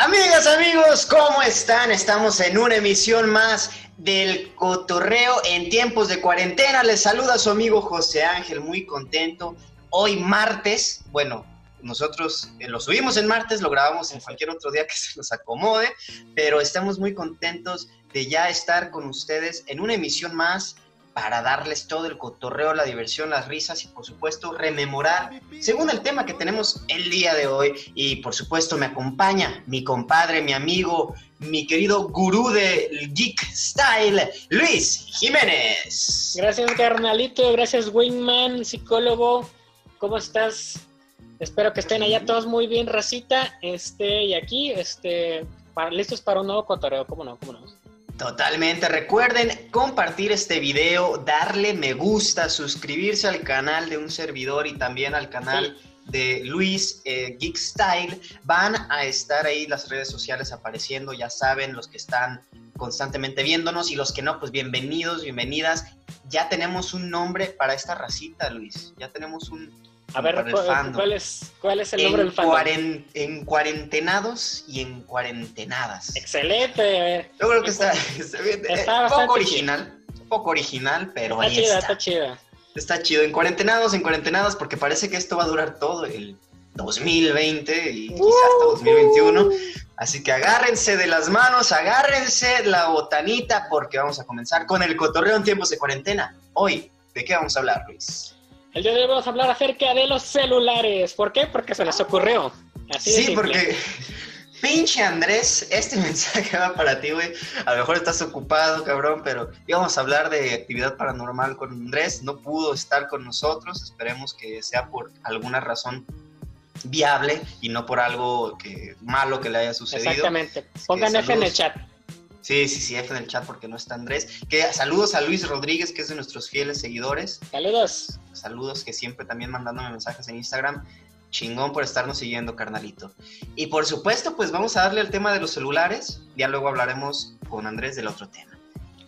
Amigas, amigos, ¿cómo están? Estamos en una emisión más del Cotorreo en tiempos de cuarentena. Les saluda su amigo José Ángel, muy contento. Hoy martes, bueno, nosotros eh, lo subimos en martes, lo grabamos en cualquier otro día que se nos acomode, pero estamos muy contentos de ya estar con ustedes en una emisión más para darles todo el cotorreo, la diversión, las risas y por supuesto rememorar según el tema que tenemos el día de hoy. Y por supuesto me acompaña mi compadre, mi amigo, mi querido gurú de Geek Style, Luis Jiménez. Gracias carnalito, gracias Wingman, psicólogo, ¿cómo estás? Espero que estén allá todos muy bien, racita. Este, y aquí, este, listos para un nuevo cotorreo, ¿cómo no? ¿Cómo no? Totalmente. Recuerden compartir este video, darle me gusta, suscribirse al canal de un servidor y también al canal de Luis eh, Geek Style. Van a estar ahí las redes sociales apareciendo, ya saben, los que están constantemente viéndonos y los que no, pues bienvenidos, bienvenidas. Ya tenemos un nombre para esta racita, Luis. Ya tenemos un, a ver, ¿cuál es, ¿cuál es el nombre del fandom? en cuarentenados y en cuarentenadas. Excelente. Yo creo que está, está, bien, está eh, poco original, un poco original, pero está ahí chida, está. Está chida. Está chido. En cuarentenados, en cuarentenadas, porque parece que esto va a durar todo el 2020 y quizás hasta 2021. Así que agárrense de las manos, agárrense la botanita, porque vamos a comenzar con el cotorreo en tiempos de cuarentena. Hoy, ¿de qué vamos a hablar, Luis? El día de hoy vamos a hablar acerca de los celulares. ¿Por qué? Porque se les ocurrió. Así sí, porque pinche Andrés, este mensaje va para ti, güey. A lo mejor estás ocupado, cabrón, pero íbamos a hablar de actividad paranormal con Andrés. No pudo estar con nosotros. Esperemos que sea por alguna razón viable y no por algo que malo que le haya sucedido. Exactamente. Pongan F en el chat. Sí, sí, sí, F en el chat porque no está Andrés. Que saludos a Luis Rodríguez, que es de nuestros fieles seguidores. Saludos. Saludos, que siempre también mandándome mensajes en Instagram. Chingón por estarnos siguiendo, carnalito. Y por supuesto, pues vamos a darle al tema de los celulares. Ya luego hablaremos con Andrés del otro tema.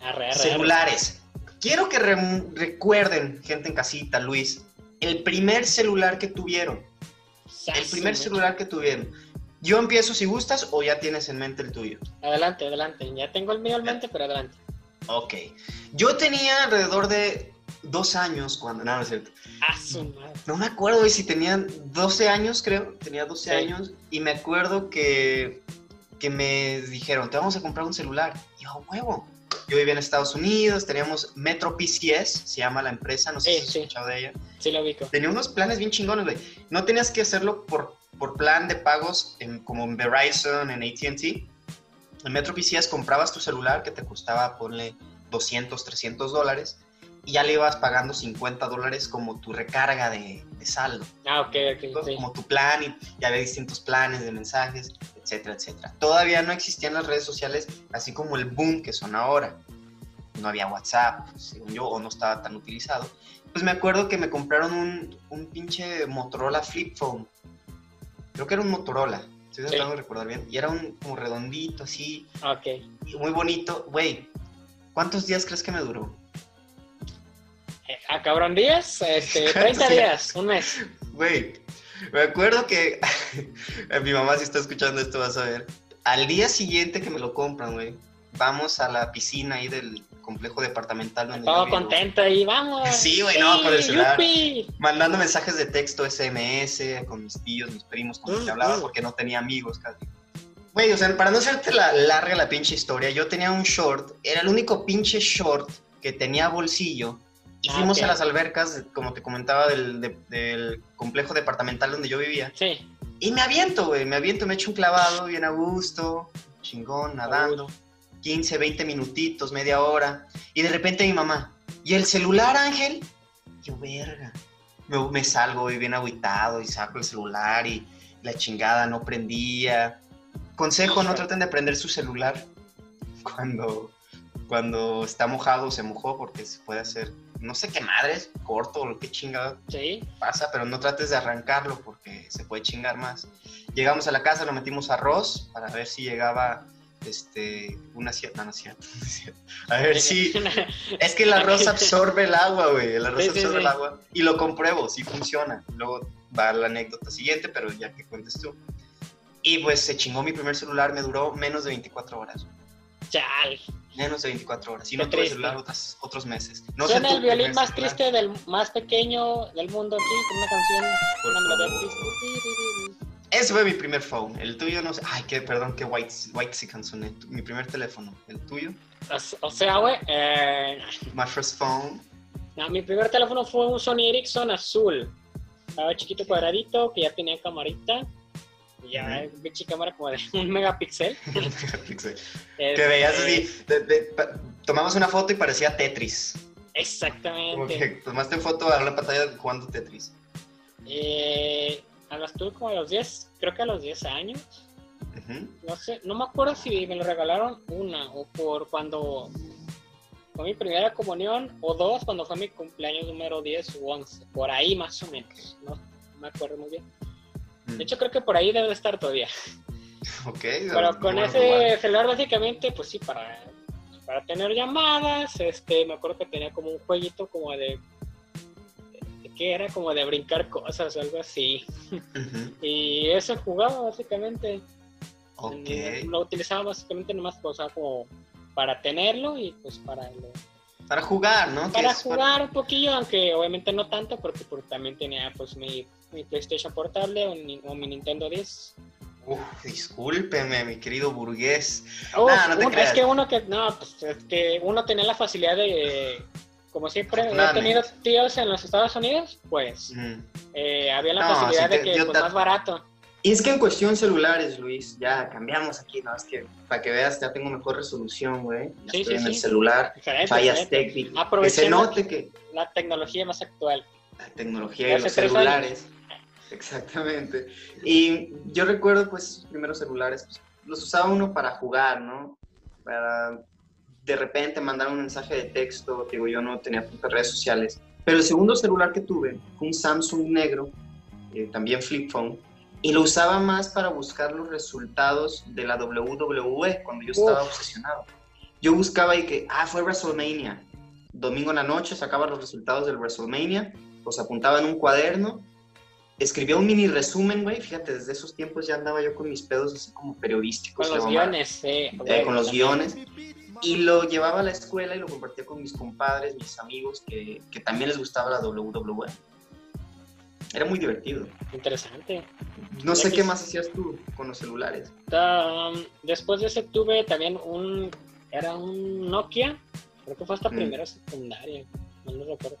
Arre, celulares. Quiero que recuerden, gente en casita, Luis, el primer celular que tuvieron. el primer celular que tuvieron yo empiezo si gustas o ya tienes en mente el tuyo. Adelante, adelante. Ya tengo el mío en mente, pero adelante. Ok. Yo tenía alrededor de dos años cuando... No, no es cierto. Ah, su No me acuerdo si tenían 12 años, creo. Tenía 12 años y me acuerdo que, que me dijeron, te vamos a comprar un celular. Y yo, huevo. Yo vivía en Estados Unidos, teníamos Metro PCS, se llama la empresa, no sé si has escuchado de ella. Sí, lo ubico. Tenía unos planes bien chingones, güey. No tenías que hacerlo por por plan de pagos en, como en Verizon, en ATT. En Metro PCS comprabas tu celular que te costaba, ponle 200, 300 dólares y ya le ibas pagando 50 dólares como tu recarga de, saldo. Ah, ok, ok. Como tu plan y ya había distintos planes de mensajes, etcétera, etcétera. Todavía no existían las redes sociales así como el boom que son ahora. No había WhatsApp, según yo, o no estaba tan utilizado. Pues me acuerdo que me compraron un, un pinche Motorola Flip Phone creo que era un Motorola, estoy tratando de recordar bien, y era un como redondito así, ok, muy bonito, güey, ¿cuántos días crees que me duró? Eh, ¿A cabrón días? Este, 30 días, un mes. Güey, me acuerdo que mi mamá si está escuchando esto vas a ver, al día siguiente que me lo compran, güey, vamos a la piscina ahí del complejo departamental donde Todo contento ahí, vamos. Sí, güey, no, con el celular. Mandando mensajes de texto SMS con mis tíos, mis primos, con los que hablaba porque no tenía amigos casi. Güey, o sea, para no hacerte la larga la pinche historia, yo tenía un short, era el único pinche short que tenía bolsillo. Y ah, fuimos a las albercas, como te comentaba, del, del complejo departamental donde yo vivía. Sí. Y me aviento, güey, me aviento, me echo un clavado bien a gusto, chingón, nadando. 15, 20 minutitos, media hora. Y de repente mi mamá, ¿y el celular, Ángel? Yo, verga. Me, salgo y bien aguitado y saco el celular y la chingada no prendía. Consejo, no traten de prender su celular cuando, cuando está mojado se mojó porque se puede hacer, no sé qué madres, corto o lo que chingada ¿Sí? pasa, pero no trates de arrancarlo porque se puede chingar más. Llegamos a la casa, lo metimos arroz para ver si llegaba este, una cierta, no, A ver si, es que el arroz absorbe el agua, güey, el arroz absorbe el agua y lo compruebo, si funciona. Luego va la anécdota siguiente, pero ya que cuentes tú. Y pues se chingó mi primer celular, me duró menos de 24 horas. Chal. Menos de 24 horas. Y Qué no tuve celular otros, otros meses. No Suena el violín más celular. triste del más pequeño del mundo aquí, con una canción, Por una. Ese fue mi primer phone. El tuyo no sé. Ay, que perdón, que white, white soné. Mi primer teléfono. El tuyo. O- O sea, güey, eh, My first phone. no, mi primer teléfono fue un Sony Ericsson azul. Estaba chiquito cuadradito, que ya tenía camarita. Y ya, Ujú. pinche cámara como de un megapíxel. que Este, veías así. de- de- pa- tomabas una foto y parecía Tetris. Como Exactamente. que tomaste foto a la pantalla jugando Tetris. Eh, a las tuve como a los 10, creo que a los 10 años. No sé, no me acuerdo si me lo regalaron una o por cuando fue mi primera comunión o dos cuando fue mi cumpleaños número 10 u 11. Por ahí más o menos. No me acuerdo muy bien. De hecho, creo que por ahí debe de estar todavía. Ok. Pero con bueno, ese bueno. celular básicamente, pues sí, para, para tener llamadas, este, me acuerdo que tenía como un jueguito como de... de ¿Qué era? Como de brincar cosas o algo así. Y eso jugaba básicamente. Lo utilizaba básicamente nomás o sea, como para tenerlo y pues para lo- Para jugar, ¿no? Para jugar un poquillo, aunque obviamente no tanto porque, porque también tenía pues mi, mi PlayStation portable o, ni- o mi Nintendo 10. Uf, discúlpeme, mi querido burgués. Uf, Nah, no te un- creas. es que uno que no, pues es que uno tenía la facilidad de como siempre he Afortunadamente. tenido tíos en los Estados Unidos, pues eh, había la No, facilidad sí de que pues, más barato. Y es que en cuestión celulares, Luis, ya cambiamos aquí, ¿no? Es que para que veas, ya tengo mejor resolución, güey. Ya Sí, estoy sí, en el celular, Excelente, fallas técnicas. Que se note que la tecnología más actual. la tecnología y Hace los celulares. Exactamente. Y yo recuerdo, pues, primeros celulares, pues, los usaba uno para jugar, ¿no? Para de repente mandar un mensaje de texto, digo, yo no tenía redes sociales. Pero el segundo celular que tuve fue un Samsung negro, eh, también flip phone, y lo usaba más para buscar los resultados de la WWE cuando yo estaba Uf. obsesionado. Yo buscaba y que, ah, fue WrestleMania. Domingo en la noche sacaba los resultados del WrestleMania, los apuntaba en un cuaderno, escribía un mini resumen, güey. Fíjate, desde esos tiempos ya andaba yo con mis pedos así como periodísticos. Con los guiones, eh, Eh, con los guiones. Y lo llevaba a la escuela y lo compartía con mis compadres, mis amigos, que, que también les gustaba la WWE. Era muy divertido. Interesante. No sé qué más hacías tú con los celulares. Um, después de ese tuve también un, era un Nokia, creo que fue hasta Mm. primero secundaria, no lo recuerdo.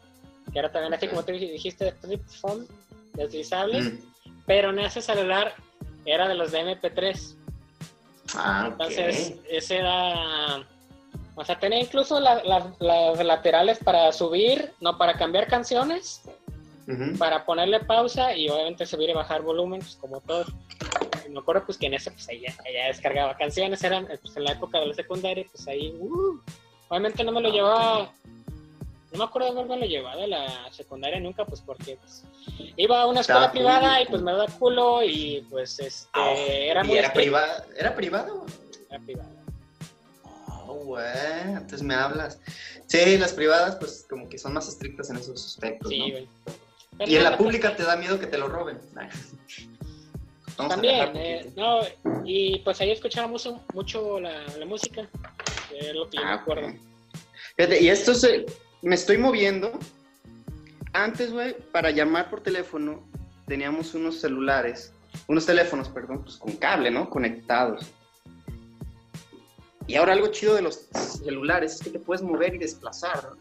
Que era también así como te dijiste, de flip phone, deslizable, Mm. pero en ese celular era de los de MP3. Ah. Entonces, ese era. O sea, tenía incluso la- la- las laterales para subir, no para cambiar canciones, para ponerle pausa y obviamente subir y bajar volumen, pues como todo. Y me acuerdo pues que en ese pues ella, ella descargaba canciones, eran pues, en la época de la secundaria, pues ahí, uh, obviamente no me lo Ah, llevaba, no me acuerdo de haberme lo llevado a la secundaria nunca, pues porque pues, iba a una escuela privada y pues me daba culo y pues este, Ah, era ¿Y muy era privado? ¿Era privado? Era privada. Oh, güey, antes me hablas. Sí, las privadas, pues como que son más estrictas en esos aspectos, Sí, Y en la pública te da miedo que te lo roben. Vamos También, eh, no, y pues ahí escuchábamos mucho, la, la música, lo que yo me Ah, acuerdo. Fíjate, y esto se, me estoy moviendo. Antes, güey, para llamar por teléfono, teníamos unos celulares, unos teléfonos, perdón, pues con cable, ¿no? Conectados. Y ahora algo chido de los celulares es que te puedes mover y desplazar, ¿no?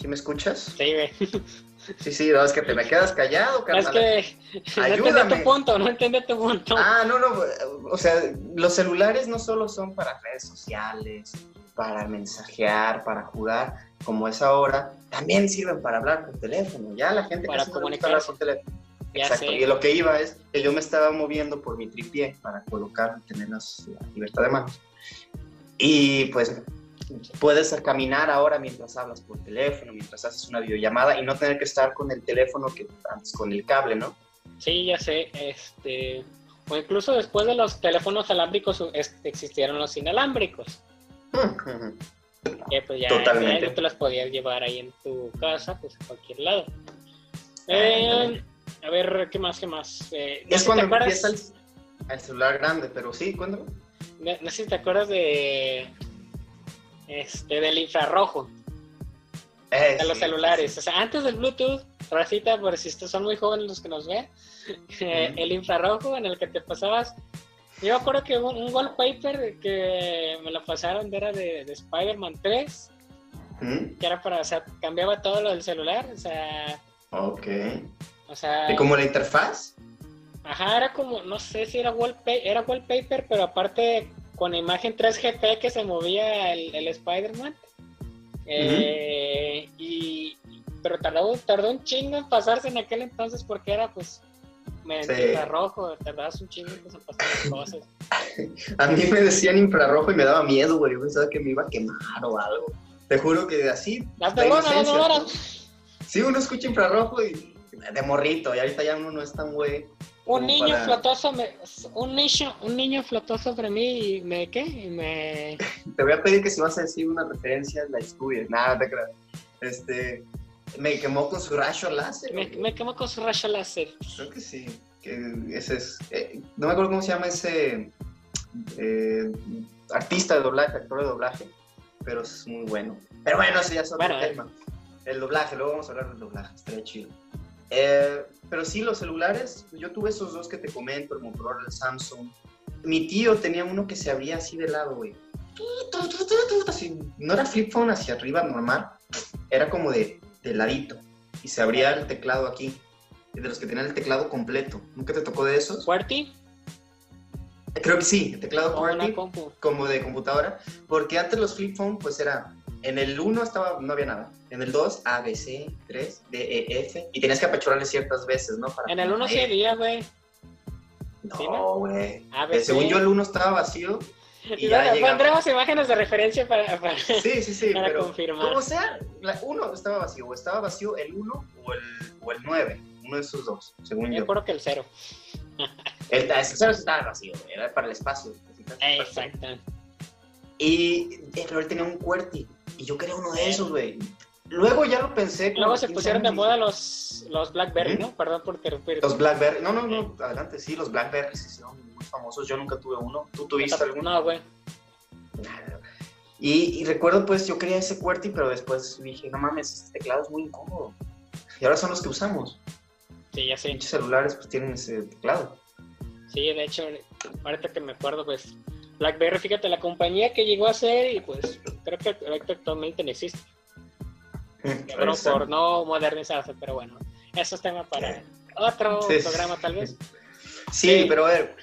¿Sí me escuchas? Sí, güey. Sí, sí, no, es que te me quedas callado, Es carnal. que no entendí Ayúdame. tu punto, no entendí tu punto. Ah, no, no, o sea, los celulares no solo son para redes sociales, para mensajear, para jugar, como es ahora, también sirven para hablar por teléfono. Ya la gente Para casi no comunicarse. por teléfono. Ya Exacto, sé. y lo que iba es que yo me estaba moviendo por mi tripié para colocar, tener la libertad de manos. Y pues puedes caminar ahora mientras hablas por teléfono, mientras haces una videollamada y no tener que estar con el teléfono que antes con el cable, ¿no? Sí, ya sé. Este, o incluso después de los teléfonos alámbricos existieron los inalámbricos. Que pues ya, Totalmente. ya tú las podías llevar ahí en tu casa, pues a cualquier lado. Eh, A ver, ¿qué más? ¿Qué más? Eh, es cuando empieza el, celular grande, pero sí, cuéntame. No, no, sé si te acuerdas de. Este, del infrarrojo. Eh, de los celulares. O sea, antes del Bluetooth, racita, por si son muy jóvenes los que nos ven, eh, el infrarrojo en el que te pasabas. Yo acuerdo que un, wallpaper que me lo pasaron era de, de Spider-Man 3, que era para, o sea, cambiaba todo lo del celular, o sea. Ok. O sea. ¿Y como la interfaz? Ajá, era como, no sé si era wallpaper, era wallpaper, pero aparte con imagen 3GP que se movía el, el Spider-Man. Eh, y, pero tardó, tardó un chingo en pasarse en aquel entonces porque era pues medio infrarrojo, tardabas un chingo en pasar las cosas. a mí me decían infrarrojo y me daba miedo, güey. Yo pensaba que me iba a quemar o algo. Te juro que así. Sí, uno escucha infrarrojo y de morrito, y ahorita ya uno no es tan güey. Un niño flotó un niño, un niño flotó sobre mí y me qué? Y me Te voy a pedir que si vas a decir una referencia la estudies. Nada, te creo. Este me quemó con su rayo láser. Me, quemó con su rayo láser. Creo que sí. Que ese es. Eh, no me acuerdo cómo se llama ese eh, artista de doblaje, actor de doblaje, pero es muy bueno. Pero bueno, ese ya es otro eh. tema. El doblaje, luego vamos a hablar del doblaje, estaría chido. Eh, pero sí, los celulares, yo tuve esos dos que te comento, el Motorola, el Samsung. Mi tío tenía uno que se abría así de lado, güey. no era flip phone hacia arriba normal, era como de, de ladito. Y se abría el teclado aquí. De los que tenían el teclado completo. ¿Nunca te tocó de esos? ¿QWERTY? Creo que sí, el teclado QWERTY, como de computadora. Porque antes los flip phone, pues era en el 1 estaba, no había nada. En el 2, A, B, C, 3, D, E, F. Y tenías que apachurrarle ciertas veces, ¿no? en el 1 sí había, güey. No, güey. Eh, según yo, el 1 estaba vacío. Y ya pondremos imágenes de referencia para, para, sí, sí, sí, para confirmar. Como sea, la 1 estaba vacío. O estaba vacío el 1 o el, o el 9. Uno de esos dos, según yo. Yo recuerdo que el 0. 0 estaba vacío, era para el espacio. Exacto. Y el Flor tenía un QWERTY. Y yo quería uno de esos, güey. Luego ya lo pensé. Luego se pusieron de moda los, los Blackberry, ¿no? Perdón por interrumpir. Los Blackberry. No, no, no, adelante. Sí, los Blackberry sí son muy famosos. Yo nunca tuve uno. ¿Tú tuviste alguno? No, güey. Y, y, recuerdo, pues, yo quería ese QWERTY, pero después dije, no mames, este teclado es muy incómodo. Y ahora son los que usamos. Sí, ya sé. Muchos celulares, pues, tienen ese teclado. Sí, de hecho, ahorita que me acuerdo, pues, BlackBerry, fíjate, la compañía que llegó a ser y pues creo que actualmente no existe. Pero por no modernizarse, pero bueno, eso es tema para otro programa tal vez. Sí, pero a ver,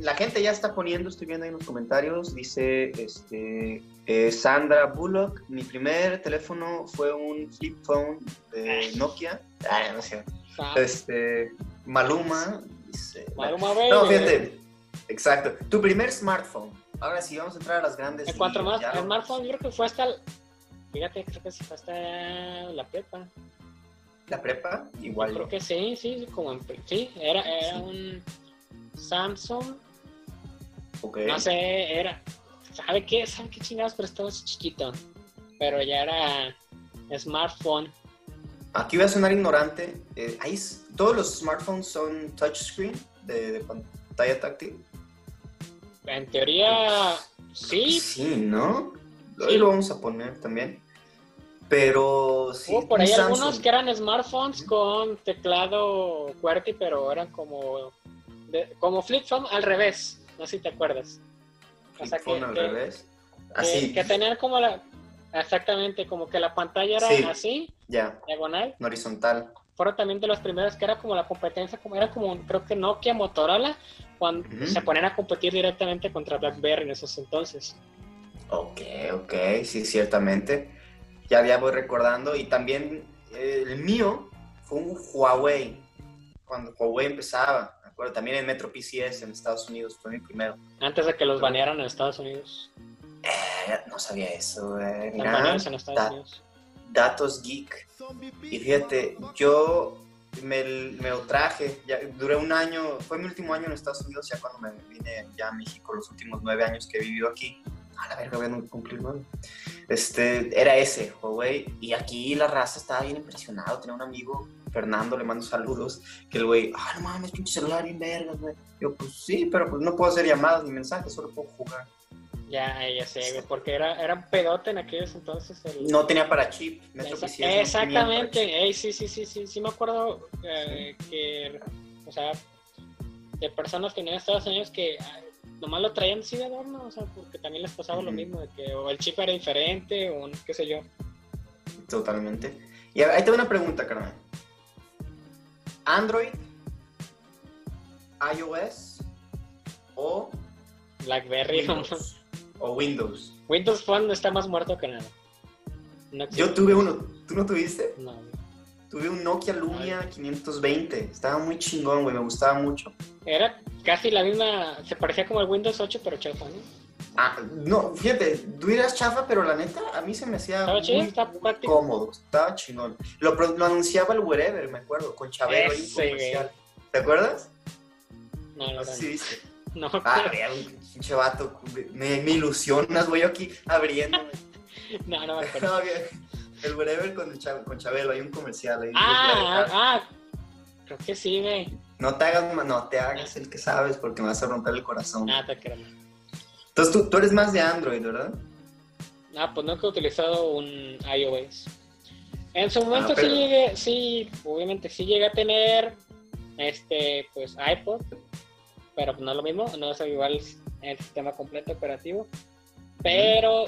la gente ya está poniendo, estoy viendo ahí en los comentarios, dice este, eh, Sandra Bullock, mi primer teléfono fue un flip phone de Nokia. Ay, no sé. Este, Maluma, dice... Maluma, No, fíjate, Exacto. Tu primer smartphone. Ahora sí, vamos a entrar a las grandes. En cuanto más, el smartphone yo creo que fue hasta, fíjate, creo que fue hasta la prepa. ¿La prepa? Igual. Yo creo que sí, sí, como en, sí, era, era un Samsung. Ok. No sé, era, ¿sabe qué? ¿Sabe qué chingados? Pero estaba chiquito. Pero ya era smartphone. Aquí voy a sonar ignorante. Eh, ahí, todos los smartphones son touchscreen de, de pantalla táctil. En teoría, sí. Sí, ¿no? Hoy lo vamos a poner también. Pero sí. por ahí algunos que eran smartphones con teclado QWERTY, pero eran como, como flip phone al revés. No sé si te acuerdas. Flip phone al revés. Así. Que, tenían como la. Exactamente, como que la pantalla era así. Diagonal. Horizontal fueron también de los primeros que era como la competencia, como era como creo que Nokia, Motorola, cuando se ponían a competir directamente contra BlackBerry en esos entonces. Ok, ok, sí, ciertamente. Ya, ya voy recordando. Y también eh, el mío fue un Huawei, cuando Huawei empezaba. Me acuerdo, también en Metro PCS en Estados Unidos, fue mi primero. Antes de que los banearan en Estados Unidos. Eh, no sabía eso. Eh. en Estados Unidos datos geek. Y fíjate, yo me, me, lo traje, ya, duré un año, fue mi último año en Estados Unidos, ya cuando me vine ya a México, los últimos nueve años que he vivido aquí. A la verga, voy a cumplir nueve. Este, era ese, Huawei. Y aquí la raza estaba bien impresionado. Tenía un amigo Fernando, le mando saludos, que el güey, ah, no mames, pinche celular y verga, güey. Yo, pues sí, pero pues no puedo hacer llamadas ni mensajes, solo puedo jugar. Ya, ya sé, porque era, era un pedote en aquellos entonces. El... No tenía para chip, Metro Esa- no Exactamente, ey, sí, sí, sí, sí, sí me acuerdo eh, que, o sea, de personas que en Estados Unidos que ah, nomás lo traían así de adorno, o sea, porque también les pasaba lo mismo, de que o el chip era diferente o qué sé yo. Totalmente. Y a- ahí tengo una pregunta, carnal. ¿Android, iOS o BlackBerry, Windows? O Windows. Windows Phone está más muerto que nada. No. Yo tuve uno, ¿tú no tuviste? No. Tuve un Nokia Lumia 520. Estaba muy chingón, güey, me gustaba mucho. Era casi la misma, se parecía como el Windows 8, pero chafa, ¿no? Ah, no, fíjate, tú eras chafa, pero la neta, a mí se me hacía Estaba chido, muy cómodo, estaba chingón. Lo, anunciaba el Wherever, me acuerdo, con Chabelo Ese, comercial. ¿Te acuerdas? No, No no, si viste. no. Ah, un pinche vato, me, me ilusionas, voy yo aquí abriéndome. no, no me acuerdo. No, el Wherever con, el Cha- con Chabelo, hay un comercial ahí. Ah, ah, ah, creo que sí, güey. No te hagas, no te hagas el que sabes porque me vas a romper el corazón. Nada, te creo. Entonces tú, tú eres más de Android, ¿verdad? Ah, pues nunca he utilizado un iOS. En su momento Ah, pero- sí llegué, sí, obviamente sí llegué a tener este, pues iPod, pero no es lo mismo, no es igual el sistema completo operativo. Pero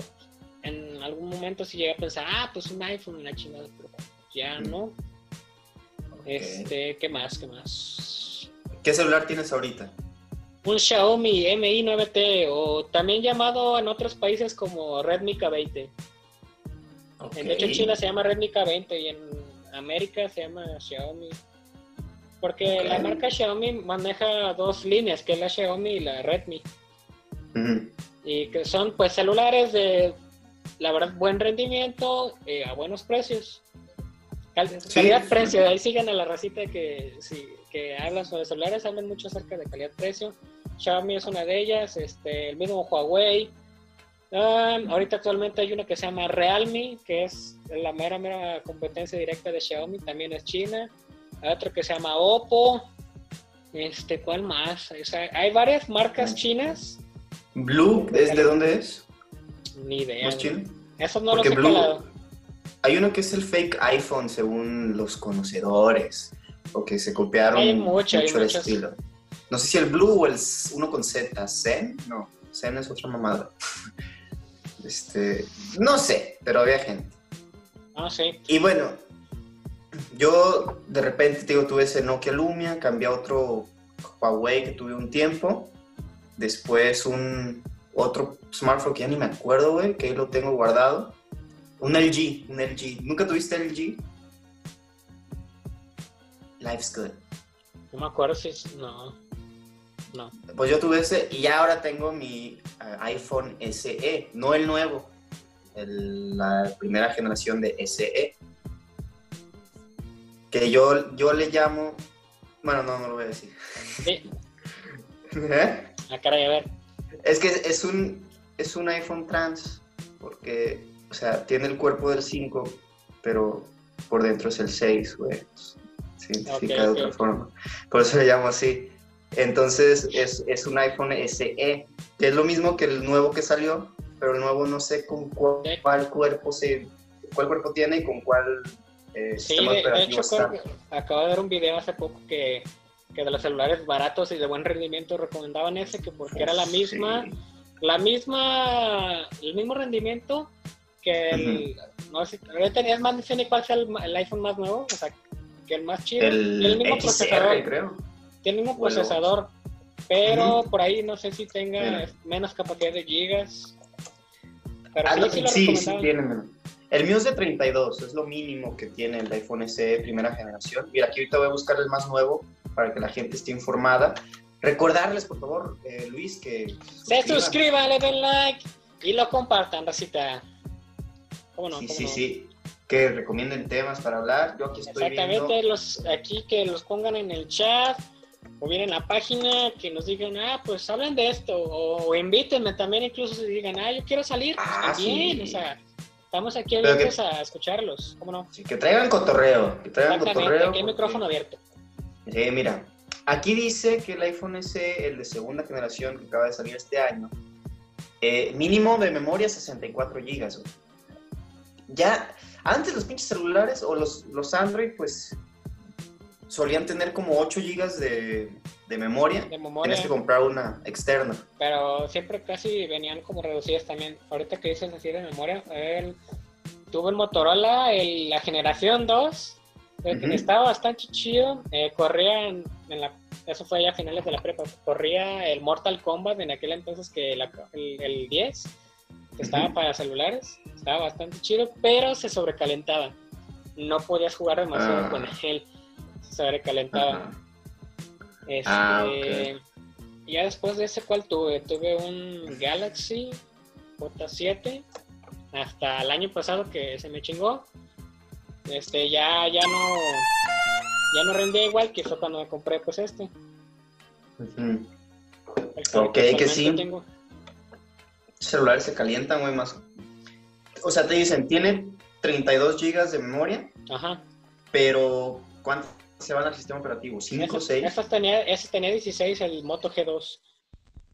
en algún momento sí llegué a pensar, ah, pues un iPhone, una chingada, pero ya no. Este, ¿qué más? ¿Qué más? ¿Qué celular tienes ahorita? Un Xiaomi Mi 9T o también llamado en otros países como Redmi K20. De hecho, en. China se llama Redmi K20 y en América se llama Xiaomi. Porque la marca Xiaomi maneja dos líneas, que es la Xiaomi y la Redmi. Y que son pues celulares de, la verdad, buen rendimiento eh, a buenos precios. Cal- Sí. Calidad-precio, ahí siguen a la racita que, sí, que hablan sobre celulares, hablan mucho acerca de calidad-precio. Xiaomi es una de ellas, este, el mismo Huawei. Um, ahorita actualmente hay uno que se llama Realme, que es la mera, mera competencia directa de Xiaomi, también es China. Hay otro que se llama Oppo. Este, ¿cuál más? O sea, hay varias marcas chinas. Blue, ¿es de dónde es? Ni idea. ¿No es chino? Eso no Porque los he Blue, hay uno que es el fake iPhone según los conocedores, o que se copiaron Hay mucho, hay el muchos. estilo. No sé si el Blue o el uno con Z, Zen, no, Zen es otra mamada. Este, no sé, pero había gente. No sé. Y bueno, yo de repente te digo, tuve ese Nokia Lumia, cambié a otro Huawei que tuve un tiempo, después un otro smartphone que ya ni me acuerdo, güey, que ahí lo tengo guardado. Un LG, un LG. ¿Nunca tuviste LG? Life's good. No me acuerdo si es... No. No. Pues yo tuve ese y ya ahora tengo mi eh, iPhone SE, no el nuevo, el- la primera generación de SE. Que yo, yo le llamo. Bueno, no, no lo voy a decir. Sí. ¿Eh? Ah, caray, a ver. Es que es un, es un iPhone trans, porque, o sea, tiene el cuerpo del 5, pero por dentro es el 6, güey. Se identifica Ok, de ok. otra forma. Por eso le llamo así. Entonces es, es un iPhone SE, que es lo mismo que el nuevo que salió, pero el nuevo no sé con cuál, cuál cuerpo se, cuál cuerpo tiene y con cuál eh, Sí, de, hecho, creo que acabo de ver un video hace poco que, que de los celulares baratos y de buen rendimiento recomendaban ese, que porque era la misma, Sí. la misma, el mismo rendimiento que el, no sé, ahorita es más, no sé ni cuál sea el, el iPhone más nuevo, o sea, que el más chido, El, el mismo XR, procesador, creo. tiene el mismo procesador, pero por ahí no sé si tenga menos capacidad de gigas. Pero Ah, sí, sí sí, sí recomendaban. tiene menos. El mío es de 32, es lo mínimo que tiene el iPhone SE primera generación. Mira, aquí ahorita voy a buscar el más nuevo para que la gente esté informada. Recordarles, por favor, eh, Luis, que Se suscriban. suscriban, le den like y lo compartan, racita. ¿Cómo no? Sí, ¿Cómo sí, no? sí. Que recomienden temas para hablar. Yo aquí estoy Exactamente, viendo. los, aquí que los pongan en el chat o bien en la página, que nos digan, ah, pues hablen de esto, o, invítenme también, incluso si digan, ah, yo quiero salir, pues Ah, también, sí. o sea, Estamos aquí abiertos a escucharlos, ¿cómo no? Sí, que traigan cotorreo, que traigan cotorreo. aquí hay micrófono abierto. Sí, mira, aquí dice que el iPhone SE, el de segunda generación que acaba de salir este año, eh, mínimo de memoria 64 GB. Ya, antes los pinches celulares o los, los Android, pues solían tener como 8 GB de, de memoria. De Tienes que comprar una externa. pero siempre casi venían como reducidas también. Ahorita que dices así de memoria, el, tuve el Motorola, el- la generación 2, el que Ujú. estaba bastante chido, eh, corría en, en la, eso fue ya a finales de la prepa, corría el Mortal Kombat en aquel entonces que la- el, el 10, que estaba para celulares, estaba bastante chido, pero se sobrecalentaba. No podías jugar demasiado Ah. con él, se sobrecalentaba. Este, Ah, Ya después de ese, ¿cuál tuve? Tuve un Galaxy J7 hasta el año pasado que se me chingó. Este, ya, ya no, ya no rendía igual que fue cuando me compré pues este. Ujú. el que Ok, que sí. tengo. celulares se calientan, güey, más. O sea, te dicen, tiene 32 GB de memoria, Ajá. pero ¿cuánto se van al sistema operativo? ¿5 o Ese, 6? ese tenía, ese tenía 16, el Moto G2.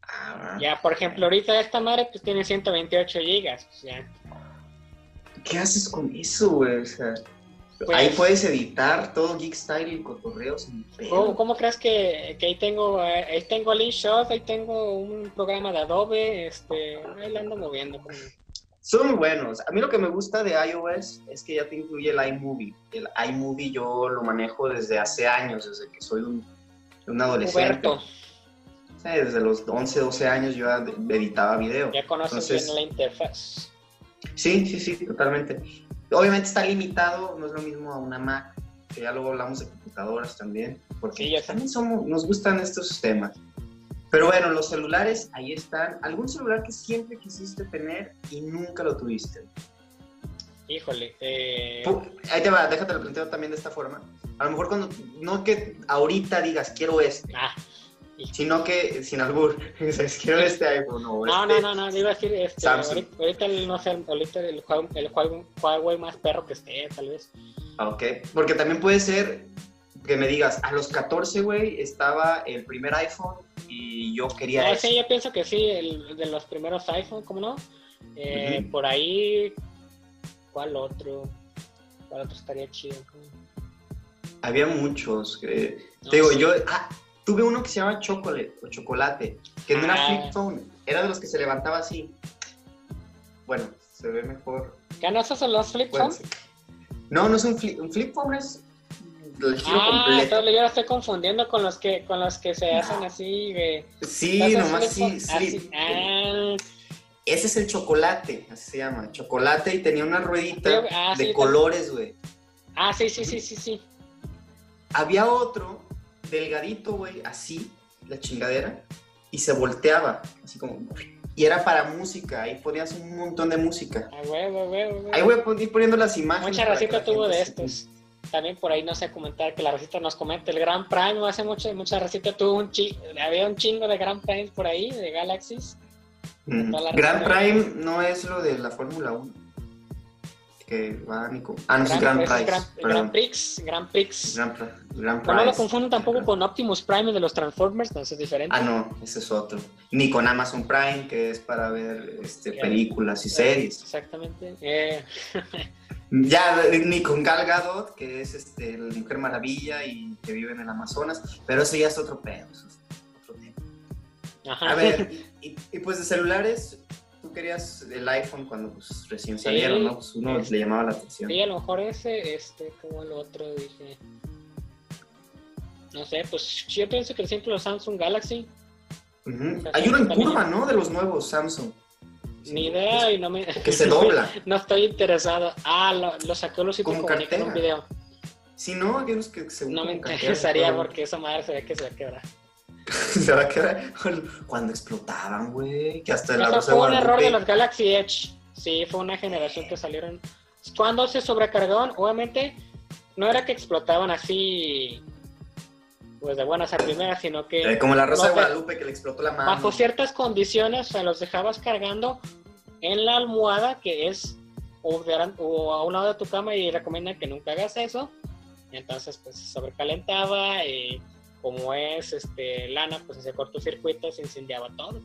Ah, Ya, por ejemplo, ahorita esta madre pues tiene 128 gigas. pues, ya. ¿Qué haces con eso, güey? O sea, Pues- ahí puedes editar todo Geek Style y cotorreo sin pedo. ¿Cómo, cómo crees que, que ahí tengo eh, ahí tengo el InShot, ahí tengo un programa de Adobe, este, ahí lo ando moviendo. Son buenos. A mí lo que me gusta de iOS es que ya te incluye el iMovie. El iMovie yo lo manejo desde hace años, desde que soy un, un adolescente. Sí, desde los 11, 12 años yo editaba video. ya conoces Entonces- bien la interfaz. Sí, sí, sí, totalmente. Obviamente está limitado, no es lo mismo a una Mac, que ya luego hablamos de computadoras también, porque Sí, ya también somos, nos gustan estos temas. Pero bueno, los celulares, ahí están. ¿Algún celular que siempre quisiste tener y nunca lo tuviste? Híjole, eh, Ahí te va, déjate lo planteo también de esta forma. A lo mejor cuando, no que ahorita digas quiero este, ah, sino que sin albur, dices quiero este iPhone o no, este. no, no, no, iba a decir, este, Samsung. ahorita, el, no sé, ahorita el, el Huawei, Huawei más perro que esté, tal vez. Ah, Ok, porque también puede ser que me digas, a los 14, güey, estaba el primer iPhone y yo quería No, sí, yo pienso que sí, el de los primeros iPhone, ¿cómo no? Eh. Por ahí, ¿cuál otro? ¿Cuál otro estaría chido? Había muchos. que- No, te digo, sí. yo ah, tuve uno que se llama Chocolate o Chocolate, que no era Ah. flip phone, era de los que se levantaba así. Bueno, se ve mejor. ¿Qué no esos son los flip Puede phone? ser. No, no es un flip, un flip phone, es el giro Ah, completo. entonces yo lo estoy confundiendo con los que con los que se hacen así de Sí, ¿Los nomás sí. Ah, Ese es el chocolate, así se llama. Chocolate y tenía una ruedita ah, de sí, colores, güey. ah, sí, sí, sí, sí, sí. Había otro delgadito, güey, así, la chingadera, y se volteaba, así como. Y era para música, ahí ponías un montón de música. Ah, huevo, huevo, huevo. Ahí voy a ir poniendo las imágenes. Mucha racita tuvo de estos. También por ahí no sé comentar que la racita nos comente. El Gran Prime hace mucho, mucha racita tuvo un chi había un chingo de Gran Prime por ahí, de Galaxies. Mm. Grand. Prime no es lo de la Fórmula 1. Que va Nico. Ah, no, es Grand es Prix. Grand Prix, Grand Prix. Grand, Pri- Grand No, no lo Prize. confunden tampoco con Optimus Prime de los Transformers, entonces es diferente. Ah, no, ese es otro. Ni con Amazon Prime, que es para ver este, películas y series. Exactamente. Eh, Ya, ni con Gal Gadot, que es este, la Mujer Maravilla y que vive en el Amazonas, pero eso ya es otro pedo. eso es otro tema. ajá. A ver, y, y pues de celulares, tú querías el iPhone cuando pues, recién Sí. salieron, ¿no? Pues uno le llamaba la atención. Sí, a lo mejor ese, este, como el otro, dije. No sé, pues yo pienso que siempre los Samsung Galaxy. Hay uno en curva, ¿no? De los nuevos Samsung. Ni idea y no me. Que se dobla. no estoy interesado. Ah, lo, lo sacó Lucito Como en un video. Si no, hay unos que se No me interesaría pero porque esa madre se ve que se va a quebrar. se va a quedar cuando explotaban, güey. Que hasta Eso de fue un error de los Galaxy Edge. Sí, fue una generación que salieron. Cuando se sobrecargaban, obviamente, no era que explotaban así, pues de buenas a primeras, sino que Eh, como la Rosa de Guadalupe que le explotó la mano. bajo ciertas condiciones, o sea, los dejabas cargando en la almohada, que es o, de- o a un lado de tu cama y recomiendan que nunca hagas eso. Entonces pues se sobrecalentaba y como es este lana, pues ese cortocircuito se incendiaba todo.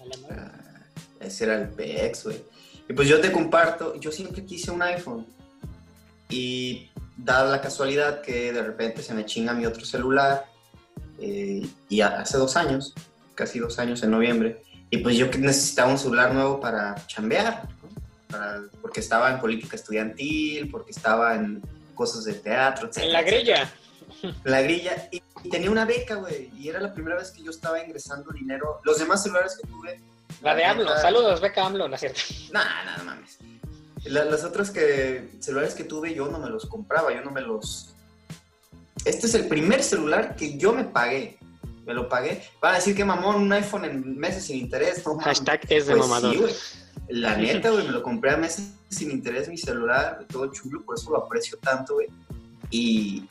A la madre. Ah, ese era el PX, güey. Y pues yo te comparto, yo siempre quise un iPhone. Y dada la casualidad que de repente se me chinga mi otro celular, eh, y hace dos años, casi dos años en noviembre, y pues yo necesitaba un celular nuevo para chambear, ¿no? Para- porque estaba en política estudiantil, porque estaba en cosas de teatro, etc. En la grilla. La grilla, y, y tenía una beca, güey, y era la primera vez que yo estaba ingresando dinero. Los demás celulares que tuve... La de AMLO. Saludos, beca AMLO, ¿no es cierto? Nah, nada mames. La- las otras que celulares que tuve yo no me los compraba, yo no me los. Este es el primer celular que yo me pagué. Me lo pagué. Van a decir que mamón, un iPhone en meses sin interés. No. Hashtag es de Pues mamador. sí, güey. La neta, güey, me lo compré a meses sin interés mi celular, todo chulo, por eso lo aprecio tanto, güey. Y,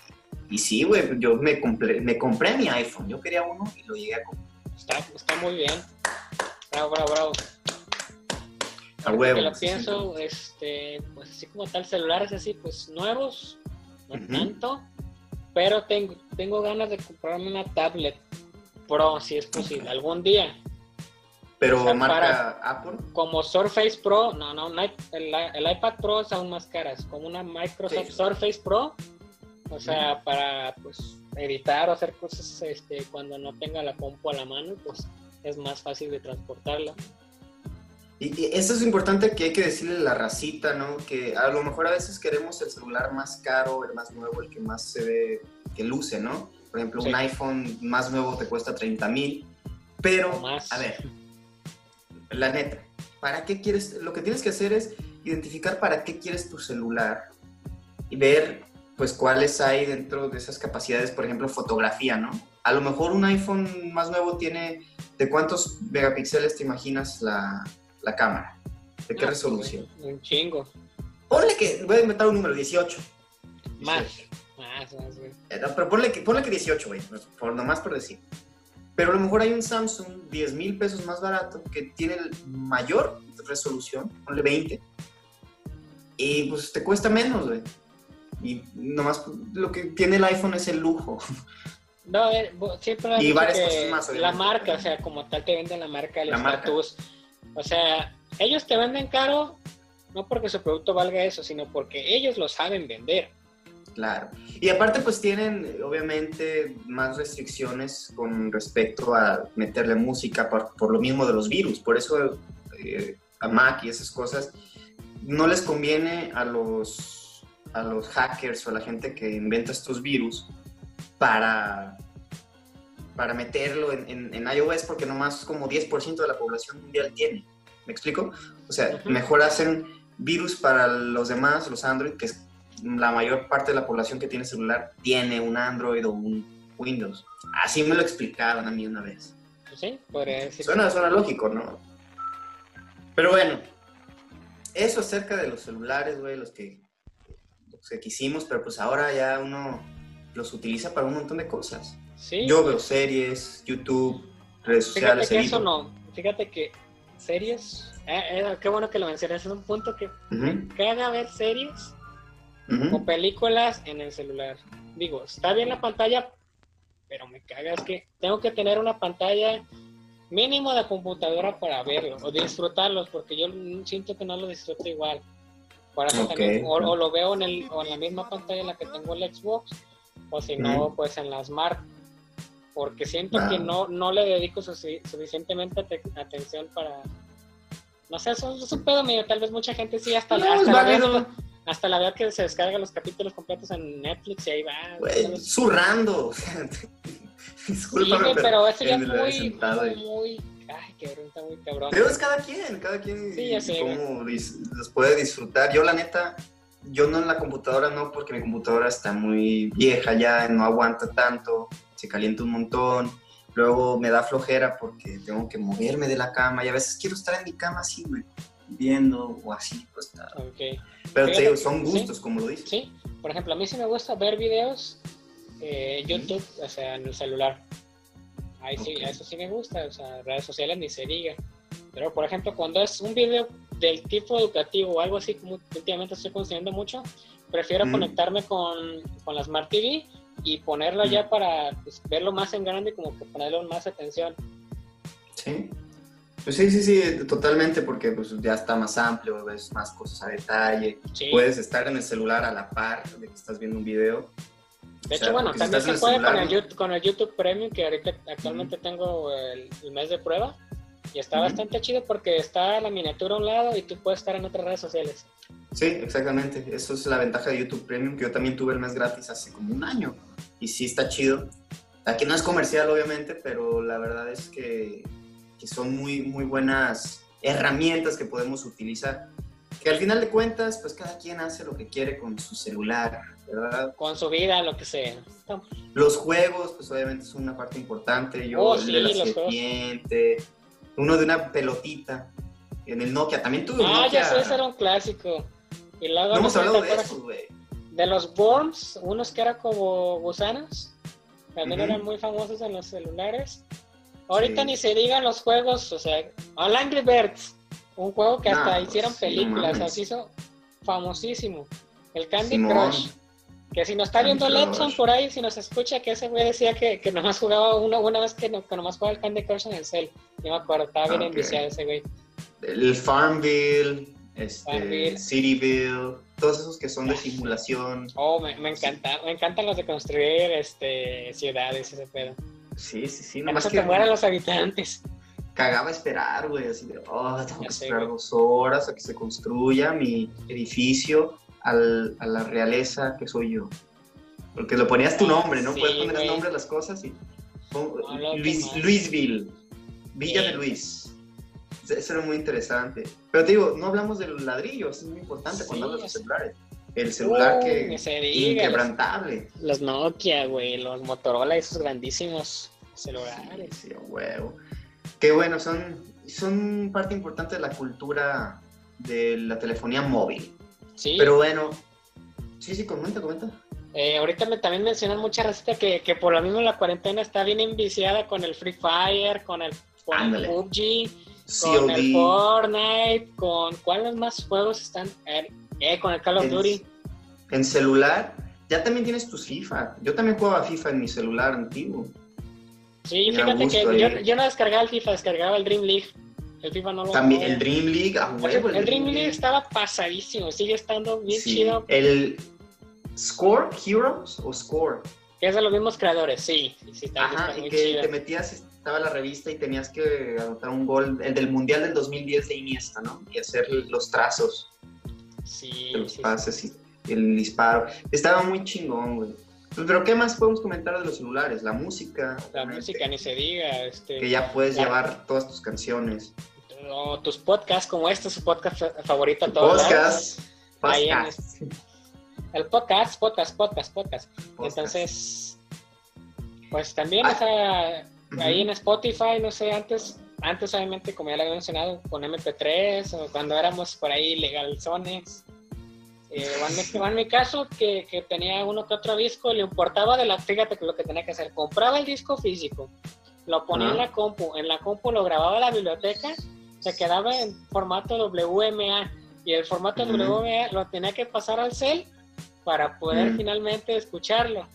y sí, güey, yo me compré, me compré mi iPhone. Yo quería uno y lo llegué a comprar. Está, está muy bien. Bravo, bravo, bravo. A huevo. que lo sí, pienso, este, pues así como tal, celulares así, pues nuevos, no tanto, pero tengo, tengo ganas de comprarme una tablet Pro, si es posible, algún día. Pero O sea, marca para- Apple. Como Surface Pro, no, no, el, el iPad Pro es aún más caras, como una Microsoft Sí. Surface Pro, o sea, para pues editar o hacer cosas este, cuando no tenga la compu a la mano, pues es más fácil de transportarla. Y, y eso es importante que hay que decirle a la racita, ¿no? Que a lo mejor a veces queremos el celular más caro, el más nuevo, el que más se ve, que luce, ¿no? Por ejemplo, Sí. un iPhone más nuevo te cuesta 30 mil. Pero, más. a ver, la neta, ¿para qué quieres? Lo que tienes que hacer es identificar para qué quieres tu celular y ver, pues, cuáles hay dentro de esas capacidades, por ejemplo, fotografía, ¿no? A lo mejor un iPhone más nuevo tiene, ¿de cuántos megapíxeles te imaginas la, la cámara? ¿De qué Ah, resolución? Un chingo. Ponle que, voy a inventar un número, 18. Más. 18. Más, más, güey. Eh, no, pero ponle que, ponle que 18, güey, pues, por, nomás por decir. Pero a lo mejor hay un Samsung 10 mil pesos más barato que tiene el mayor resolución, ponle 20, y pues te cuesta menos, güey. Y nomás lo que tiene el iPhone es el lujo. No, eh, bo- siempre Y varias cosas más, La marca, o sea, como tal te venden la marca, el La marca. O sea, ellos te venden caro no porque su producto valga eso, sino porque ellos lo saben vender. Claro. Y aparte pues tienen obviamente más restricciones con respecto a meterle música por, por lo mismo de los virus. Por eso eh, a Mac y esas cosas no les conviene a los, a los hackers o a la gente que inventa estos virus para, para meterlo en, en- en iOS porque nomás como 10% de la población mundial tiene. ¿Me explico? O sea, mejor hacen virus para los demás, los Android, que es la mayor parte de la población que tiene celular tiene un Android o un Windows. Así me lo explicaron a mí una vez. Pues Sí, podría decir. Suena, suena lógico, ¿no? Pero bueno, eso acerca de los celulares, güey, los que, los que quisimos, pero pues ahora ya uno los utiliza para un montón de cosas. Sí, Yo veo series, YouTube, redes fíjate sociales, que eso no. Fíjate que series. eh, eh, qué bueno que lo mencionas. Es un punto que Ujú, caga ver series ujú. o películas en el celular. Digo, está bien la pantalla, pero me caga es que tengo que tener una pantalla mínimo de computadora para verlo o disfrutarlos, porque yo siento que no lo disfruto igual. Por eso también, o, o lo veo en, el, o en la misma pantalla en la que tengo el Xbox, o si no, pues en la Smart. Porque siento Ah. que no, no le dedico sufi- suficientemente ate- atención para... No sé, eso es un pedo mío. Tal vez mucha gente sí, hasta, No, hasta la vez- hasta la verdad que se descarga los capítulos completos en Netflix y ahí va. Güey, zurrando. Sí, pero eso ya es muy, muy, muy, ay, qué está muy cabrón. Pero es cada quien, cada quien Sí, ya sé, cómo dis- los puede disfrutar. Yo la neta, yo no en la computadora no, porque mi computadora está muy vieja ya, no aguanta tanto, se calienta un montón. Luego me da flojera porque tengo que moverme de la cama y a veces quiero estar en mi cama así, güey, viendo o así, pues nada. Ok. Pero te digo, son sí. gustos, como lo dices. Sí, por ejemplo, a mí sí me gusta ver videos eh, YouTube, o sea, en el celular. Ahí sí, Ok. eso sí me gusta, o sea, redes sociales ni se diga. Pero, por ejemplo, cuando es un video del tipo educativo o algo así como últimamente estoy consumiendo mucho, prefiero Mm. conectarme con, con la Smart TV y ponerlo Mm. ya para pues, verlo más en grande y como que ponerle más atención. Sí. Pues sí, sí, sí, totalmente, porque pues ya está más amplio, ves más cosas a detalle. Sí. Puedes estar en el celular a la par de que estás viendo un video. De O sea, hecho, bueno, si también se puede celular, con, el. YouTube, con el YouTube Premium, que ahorita actualmente tengo el, el mes de prueba. Y está bastante chido porque está la miniatura a un lado y tú puedes estar en otras redes sociales. Sí, exactamente. Eso es la ventaja de YouTube Premium, que yo también tuve el mes gratis hace como un año. Y sí está chido. Aquí no es comercial, obviamente, pero la verdad es que, que son muy, muy buenas herramientas que podemos utilizar. Que al final de cuentas, pues cada quien hace lo que quiere con su celular, ¿verdad? Con su vida, lo que sea. Los juegos, pues obviamente son una parte importante. Yo, Oh, el sí, de la serpiente, uno de una pelotita. En el Nokia, también tuve un Ah, Nokia. ya sé, ese era un clásico. Y luego, No hemos hablado de eso, güey. De los Worms, unos que eran como gusanos. También Ujú. eran muy famosos en los celulares. Ahorita Sí. ni se digan los juegos, o sea, All Angry Birds, un juego que hasta Nah, hicieron películas, mames. así hizo famosísimo. El Candy Simón. Crush. Que si nos está Candy viendo Letson por ahí, si nos escucha, que ese güey decía que, que nomás jugaba una, una vez que, no, que nomás jugaba el Candy Crush en el cel. Yo me acuerdo, estaba bien Ok. enviciado ese güey. El Farmville, este. Cityville, todos esos que son de simulación. Oh, me, me encanta, me encantan los de construir este, ciudades, ese pedo. Sí, sí, sí, nomás que te mueran los habitantes. cagaba esperar, güey, así de, oh, tengo Ya que sé, esperar güey. dos horas a que se construya mi edificio al- a la realeza que soy yo. Porque le ponías tu Ah, nombre, ¿no? sí, Puedes poner el nombre a las cosas y... lo Luis. Luisville, Villa Sí. de Luis. Eso era muy interesante. Pero te digo, no hablamos de los ladrillos, es muy importante Sí, cuando hablas de es- celulares. El celular Uh, que inquebrantable. Los, los Nokia, güey, los Motorola, esos grandísimos celulares. Sí, huevo. Que bueno, son, son parte importante de la cultura de la telefonía móvil. Sí, Pero bueno, sí, sí, comenta, comenta. eh, ahorita me, también mencionan mucha receta que, que por lo mismo la cuarentena está bien enviciada con el Free Fire, con el, con el. PUBG, con el Fortnite, con cuáles más juegos están, eh, eh, con el Call of En- Duty. en celular, ya también tienes tu FIFA. Yo también jugaba FIFA en mi celular antiguo. Sí, Era fíjate que yo, ahí. yo no descargaba el FIFA, descargaba el Dream League. El FIFA no lo También el Dream League, a huevo. el Dream League estaba pasadísimo, sigue estando bien Sí, chido. El Score Heroes o Score. Que es de los mismos creadores, sí. sí está, Ajá, y que chido. te metías, estaba la revista y tenías que anotar un gol, el del Mundial del 2010 de Iniesta, ¿no? Y hacer los trazos Sí, de los sí, pases y el disparo. Estaba muy chingón, güey. Pero ¿qué más podemos comentar de los celulares? La música. La música ni se diga, este, Que ya puedes la- llevar todas tus canciones. o tus podcasts como este, su podcast fa- favorito a todos. podcast. En Podcast. El podcast, podcast, podcast, podcast. Podcast. Entonces, pues también, Ah. o sea, Ujú. Ahí en Spotify, no sé, antes, antes obviamente, como ya lo había mencionado, con MP3 o cuando éramos por ahí legalzones. Eh, o en, mi, caso, que, que tenía uno que otro disco, le importaba de la, fíjate que lo que tenía que hacer, compraba el disco físico, lo ponía en la compu, en la compu lo grababa a la biblioteca, se quedaba en formato WMA y el formato Ujú. WMA lo tenía que pasar al cel para poder finalmente escucharlo.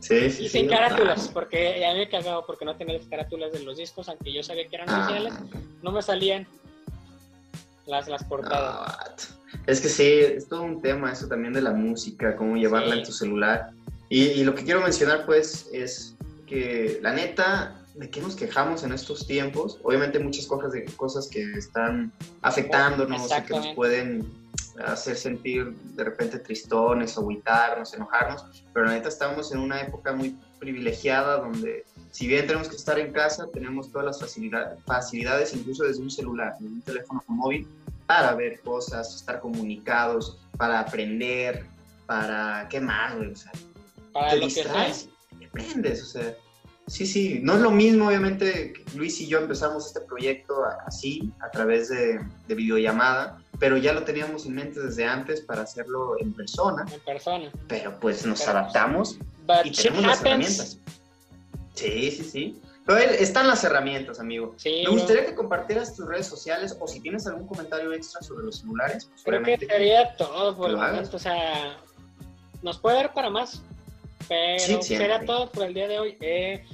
Sí, sí, Y sí, sin carátulas, claro. porque ya me he cagado porque no tenía las carátulas de los discos, aunque yo sabía que eran Ah, oficiales, no me salían las, las portadas. no. Es que sí, es todo un tema eso también de la música, cómo llevarla en tu celular. Y, y lo que quiero mencionar pues es que la neta, ¿de qué nos quejamos en estos tiempos? Obviamente muchas cosas, de, cosas que están afectándonos, que nos pueden hacer sentir de repente tristones, agüitarnos, enojarnos, pero la neta estamos en una época muy privilegiada donde si bien tenemos que estar en casa, tenemos todas las facilidades, facilidades incluso desde un celular, desde un teléfono móvil, para ver cosas, estar comunicados, para aprender, para qué más, güey, o sea, Para te lo que distraes y aprendes, o sea, sí, sí, no es lo mismo, obviamente, Luis y yo empezamos este proyecto así, a través de, de videollamada, pero ya lo teníamos en mente desde antes para hacerlo en persona, en persona. pero pues nos Pero- adaptamos y tenemos las herramientas. Sí, sí, sí. Pero están las herramientas, amigo. Sí, Me gustaría que compartieras tus redes sociales o si tienes algún comentario extra sobre los celulares. pues, Creo que sería todo por el momento. O sea, nos puede dar para más. Pero Sí, siempre. sería todo por el día de hoy. Eh,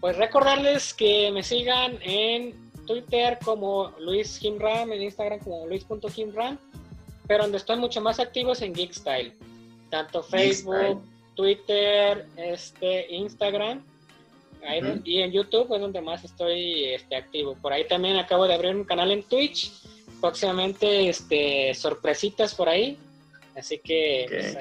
pues recordarles que me sigan en Twitter como Luis Kimram, en Instagram como Luis.kimram, pero donde estoy mucho más activo es en Geekstyle. Tanto Facebook, Twitter, este, Instagram. ahí. Y en YouTube es donde más estoy este, activo. Por ahí también acabo de abrir un canal en Twitch. Próximamente este, sorpresitas por ahí. Así que pues,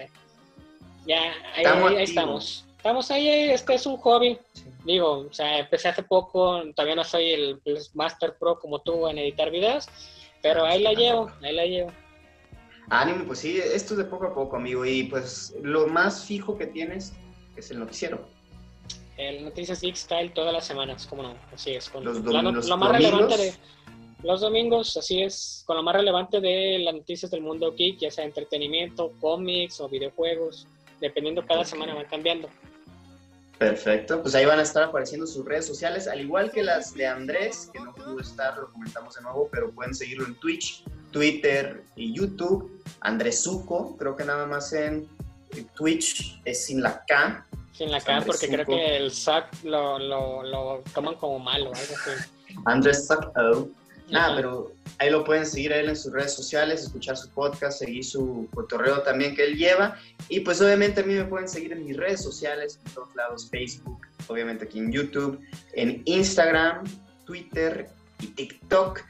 ya ahí, Estamos ahí- ahí estamos. Estamos ahí, este es un hobby. Sí. Digo, o sea, empecé hace poco, todavía no soy el, el Master Pro como tú en editar videos, pero ahí la llevo, ahí la llevo. Ánimo, pues sí, esto es de poco a poco, amigo. Y pues lo más fijo que tienes es el noticiero. El Noticias Geek Style todas las semanas, ¿cómo no? Así es, con Los la lo más domingos. relevante de los domingos, así es, con lo más relevante de las noticias del mundo geek, ya sea entretenimiento, cómics o videojuegos, dependiendo cada semana van cambiando. Perfecto, pues ahí van a estar apareciendo sus redes sociales, al igual que las de Andrés, que no pudo estar, lo comentamos de nuevo, pero pueden seguirlo en Twitch, Twitter y YouTube. Andrés Zuko, creo que nada más en Twitch es sin la K. Sin la K, Andrés porque creo que el SAC lo, lo, lo toman como malo, algo así. Andrés Zuko. Nada, pero ahí lo pueden seguir a él en sus redes sociales, escuchar su podcast, seguir su cotorreo también que él lleva. Y pues obviamente a mí me pueden seguir en mis redes sociales, en todos lados, Facebook, obviamente aquí en YouTube, en Instagram, Twitter y TikTok,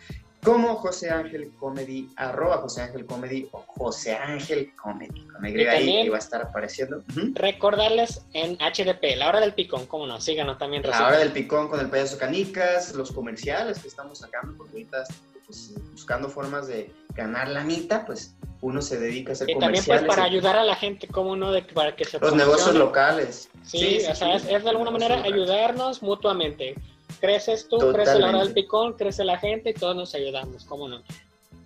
como José Ángel Comedy, arroba José Ángel Comedy o José Ángel Comedy. Con Y, Y ahí que va a estar apareciendo. Recordarles en HDP, la hora del picón, cómo no, síganos también. La hora del picón con el payaso Canicas, los comerciales que estamos sacando, porque ahorita pues, buscando formas de ganar la mitad, pues uno se dedica a hacer Y también pues comerciales. para y ayudar a la gente, cómo no, de, para que se los negocios locales. Sí, o sea, es, es de alguna manera locales. ayudarnos mutuamente. Creces tú, crece la hora Totalmente. del picón, crece la gente y todos nos ayudamos, ¿cómo no?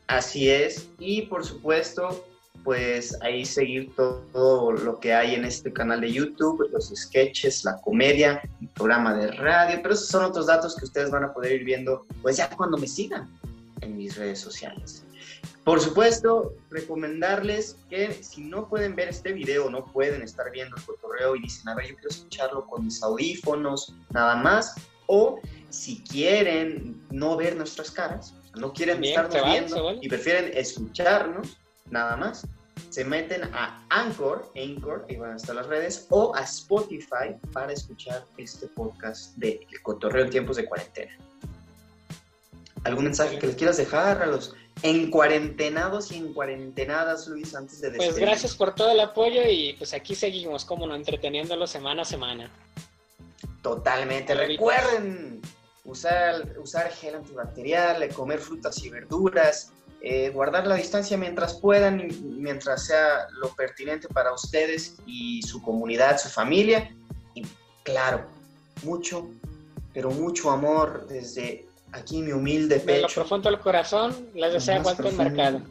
Así es, y por supuesto, pues ahí seguir todo, todo lo que hay en este canal de YouTube, los sketches, la comedia, el programa de radio, pero esos son otros datos que ustedes van a poder ir viendo, pues ya cuando me sigan en mis redes sociales. Por supuesto, recomendarles que si no pueden ver este video, no pueden estar viendo el cotorreo y dicen, a ver, yo quiero escucharlo con mis audífonos, nada más, o si quieren no ver nuestras caras, no quieren También, estarnos vale, viendo vale. y prefieren escucharnos, nada más, se meten a Anchor, Anchor, ahí van a estar las redes, o a Spotify para escuchar este podcast de El Cotorreo en tiempos de cuarentena. ¿Algún mensaje que les quieras dejar a los encuarentenados y encuarentenadas, Luis, antes de Pues despedir? gracias por todo el apoyo y pues aquí seguimos, como no, entreteniéndolo semana a semana. Totalmente. Recuerden usar, usar gel antibacterial, comer frutas y verduras, eh, guardar la distancia mientras puedan, mientras sea lo pertinente para ustedes y su comunidad, su familia. Y claro, mucho, pero mucho amor desde aquí mi humilde De lo pecho. profundo del corazón, les desea profundo Mercado.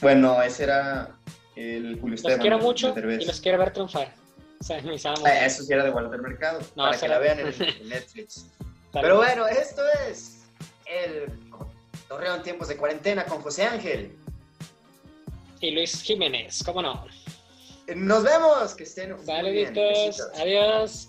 Bueno, ese era el Julio Los Esteban quiero mucho y los quiero ver triunfar. Ah, Eso sí era de Walter Mercado, No, para que la vean en, en Netflix. Pero bueno, esto es el Torreo en tiempos de cuarentena con José Ángel. Y Luis Jiménez, ¿cómo no? Nos vemos, que estén muy bien. Saluditos, Besitos. adiós.